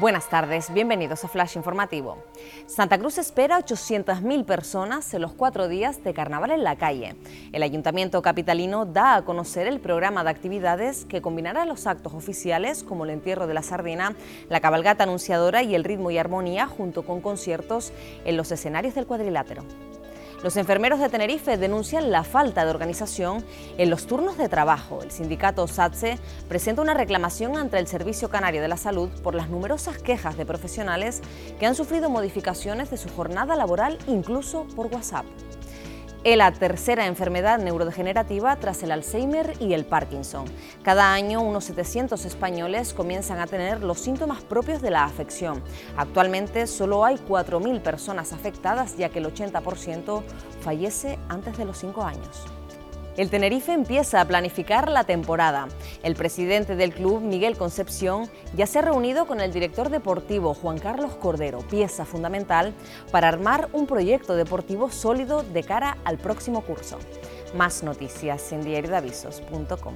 Buenas tardes, bienvenidos a Flash Informativo. Santa Cruz espera 800.000 personas en los cuatro días de carnaval en la calle. El Ayuntamiento Capitalino da a conocer el programa de actividades que combinará los actos oficiales como el entierro de la sardina, la cabalgata anunciadora y el ritmo y armonía junto con conciertos en los escenarios del cuadrilátero. Los enfermeros de Tenerife denuncian la falta de organización en los turnos de trabajo. El sindicato SATSE presenta una reclamación ante el Servicio Canario de la Salud por las numerosas quejas de profesionales que han sufrido modificaciones de su jornada laboral incluso por WhatsApp es la tercera enfermedad neurodegenerativa tras el Alzheimer y el Parkinson. Cada año unos 700 españoles comienzan a tener los síntomas propios de la afección. Actualmente solo hay 4.000 personas afectadas ya que el 80% fallece antes de los 5 años. El Tenerife empieza a planificar la temporada. El presidente del club, Miguel Concepción, ya se ha reunido con el director deportivo, Juan Carlos Cordero, pieza fundamental para armar un proyecto deportivo sólido de cara al próximo curso. Más noticias en diariodavisos.com.